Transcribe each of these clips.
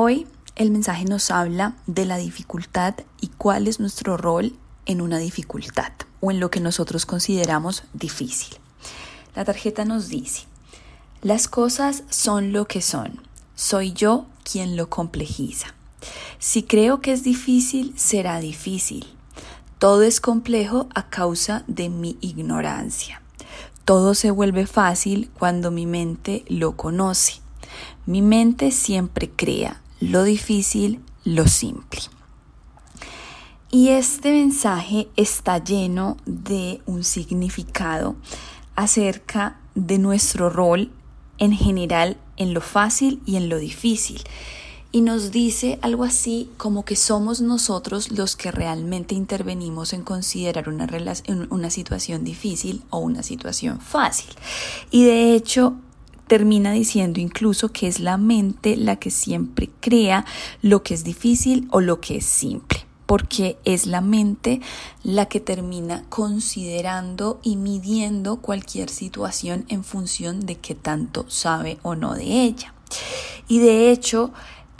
Hoy el mensaje nos habla de la dificultad y cuál es nuestro rol en una dificultad o en lo que nosotros consideramos difícil. La tarjeta nos dice, las cosas son lo que son, soy yo quien lo complejiza. Si creo que es difícil, será difícil. Todo es complejo a causa de mi ignorancia. Todo se vuelve fácil cuando mi mente lo conoce. Mi mente siempre crea lo difícil, lo simple. Y este mensaje está lleno de un significado acerca de nuestro rol en general en lo fácil y en lo difícil. Y nos dice algo así como que somos nosotros los que realmente intervenimos en considerar una, una situación difícil o una situación fácil. Y de hecho, termina diciendo incluso que es la mente la que siempre crea lo que es difícil o lo que es simple porque es la mente la que termina considerando y midiendo cualquier situación en función de qué tanto sabe o no de ella. Y de hecho,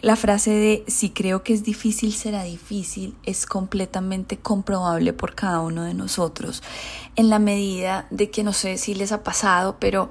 la frase de si creo que es difícil será difícil es completamente comprobable por cada uno de nosotros en la medida de que no sé si les ha pasado, pero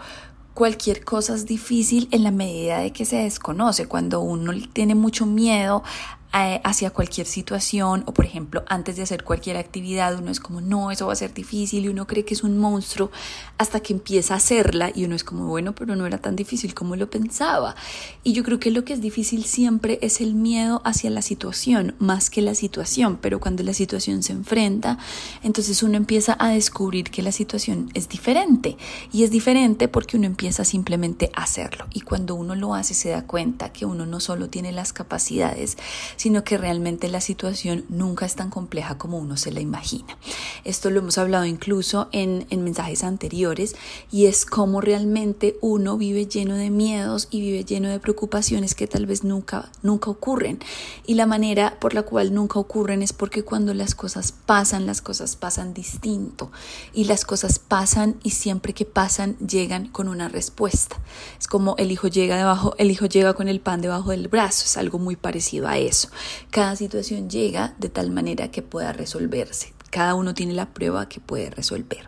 cualquier cosa es difícil en la medida de que se desconoce. Cuando uno tiene mucho miedo hacia cualquier situación o por ejemplo antes de hacer cualquier actividad uno es como no, eso va a ser difícil y uno cree que es un monstruo hasta que empieza a hacerla y uno es como bueno, pero no era tan difícil como lo pensaba. Y yo creo que lo que es difícil siempre es el miedo hacia la situación más que la situación, pero cuando la situación se enfrenta, entonces uno empieza a descubrir que la situación es diferente y es diferente porque uno empieza simplemente a hacerlo y cuando uno lo hace se da cuenta que uno no solo tiene las capacidades, sino que realmente la situación nunca es tan compleja como uno se la imagina. Esto lo hemos hablado incluso en, mensajes anteriores y es como realmente uno vive lleno de miedos y vive lleno de preocupaciones que tal vez nunca, nunca ocurren. Y la manera por la cual nunca ocurren es porque cuando las cosas pasan, las cosas pasan distinto y las cosas pasan y siempre que pasan llegan con una respuesta. Es como el hijo llega debajo, el hijo llega con el pan debajo del brazo, es algo muy parecido a eso. Cada situación llega de tal manera que pueda resolverse. Cada uno tiene la prueba que puede resolver.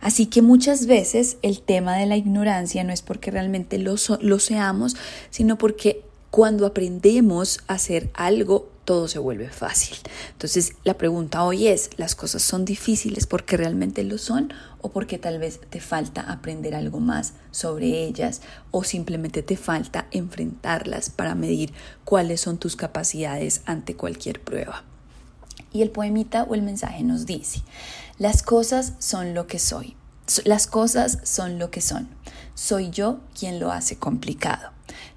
Así que muchas veces el tema de la ignorancia no es porque realmente lo, lo seamos, sino porque cuando aprendemos a hacer algo, todo se vuelve fácil. Entonces, la pregunta hoy es, ¿las cosas son difíciles porque realmente lo son o porque tal vez te falta aprender algo más sobre ellas o simplemente te falta enfrentarlas para medir cuáles son tus capacidades ante cualquier prueba? Y el poemita o el mensaje nos dice, las cosas son lo que soy. Las cosas son lo que son. Soy yo quien lo hace complicado.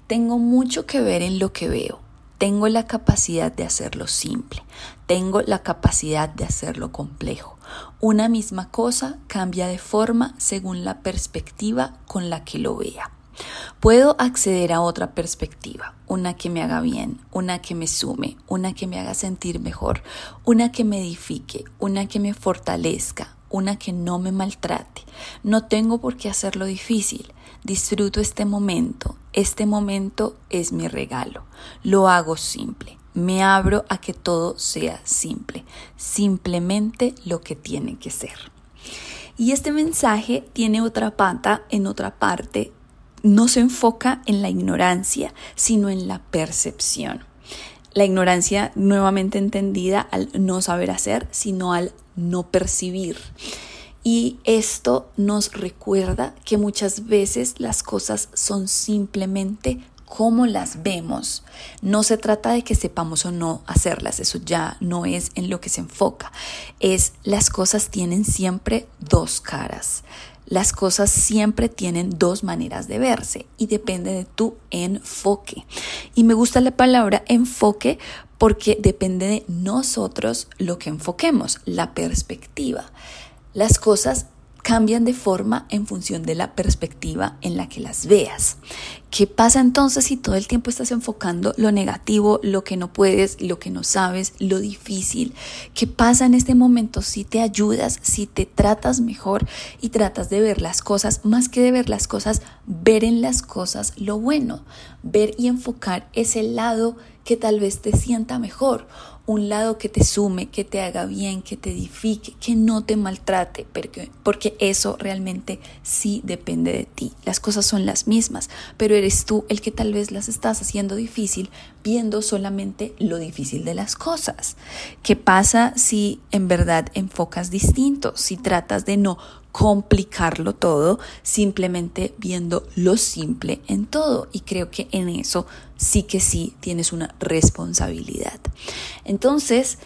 Tengo mucho que ver en lo que veo. Tengo la capacidad de hacerlo simple. Tengo la capacidad de hacerlo complejo. Una misma cosa cambia de forma según la perspectiva con la que lo vea. Puedo acceder a otra perspectiva, una que me haga bien, una que me sume, una que me haga sentir mejor, una que me edifique, una que me fortalezca, una que no me maltrate. No tengo por qué hacerlo difícil. Disfruto este momento. Este momento es mi regalo. Lo hago simple. Me abro a que todo sea simple. Simplemente lo que tiene que ser. Y este mensaje tiene otra pata en otra parte. No se enfoca en la ignorancia, sino en la percepción. La ignorancia nuevamente entendida al no saber hacer, sino al no percibir. Y esto nos recuerda que muchas veces las cosas son simplemente como las vemos. No se trata de que sepamos o no hacerlas, eso ya no es en lo que se enfoca. Es las cosas tienen siempre dos caras. Las cosas siempre tienen dos maneras de verse y depende de tu enfoque. Y me gusta la palabra enfoque porque depende de nosotros lo que enfoquemos, la perspectiva. Las cosas cambian de forma en función de la perspectiva en la que las veas. ¿Qué pasa entonces si todo el tiempo estás enfocando lo negativo, lo que no puedes, lo que no sabes, lo difícil? ¿Qué pasa en este momento si te ayudas, si te tratas mejor y tratas de ver las cosas más que de ver las cosas ver en las cosas lo bueno, ver y enfocar ese lado que tal vez te sienta mejor, un lado que te sume, que te haga bien, que te edifique, que no te maltrate, porque, porque eso realmente sí depende de ti. Las cosas son las mismas, pero eres tú el que tal vez las estás haciendo difícil viendo solamente lo difícil de las cosas. ¿Qué pasa si en verdad enfocas distinto? Si tratas de no complicarlo todo, simplemente viendo lo simple en todo. Y creo que en eso sí que sí tienes una responsabilidad. Entonces,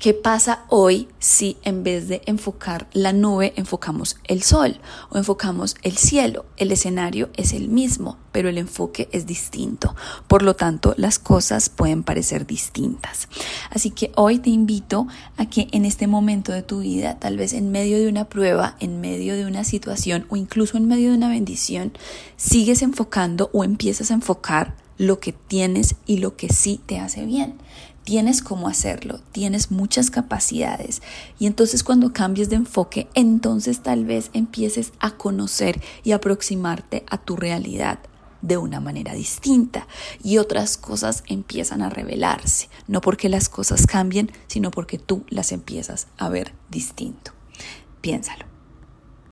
¿Qué pasa hoy si en vez de enfocar la nube enfocamos el sol o enfocamos el cielo? El escenario es el mismo, pero el enfoque es distinto. Por lo tanto, las cosas pueden parecer distintas. Así que hoy te invito a que en este momento de tu vida, tal vez en medio de una prueba, en medio de una situación o incluso en medio de una bendición, sigues enfocando o empiezas a enfocar lo que tienes y lo que sí te hace bien tienes cómo hacerlo, tienes muchas capacidades y entonces cuando cambies de enfoque, entonces tal vez empieces a conocer y aproximarte a tu realidad de una manera distinta y otras cosas empiezan a revelarse, no porque las cosas cambien, sino porque tú las empiezas a ver distinto. Piénsalo.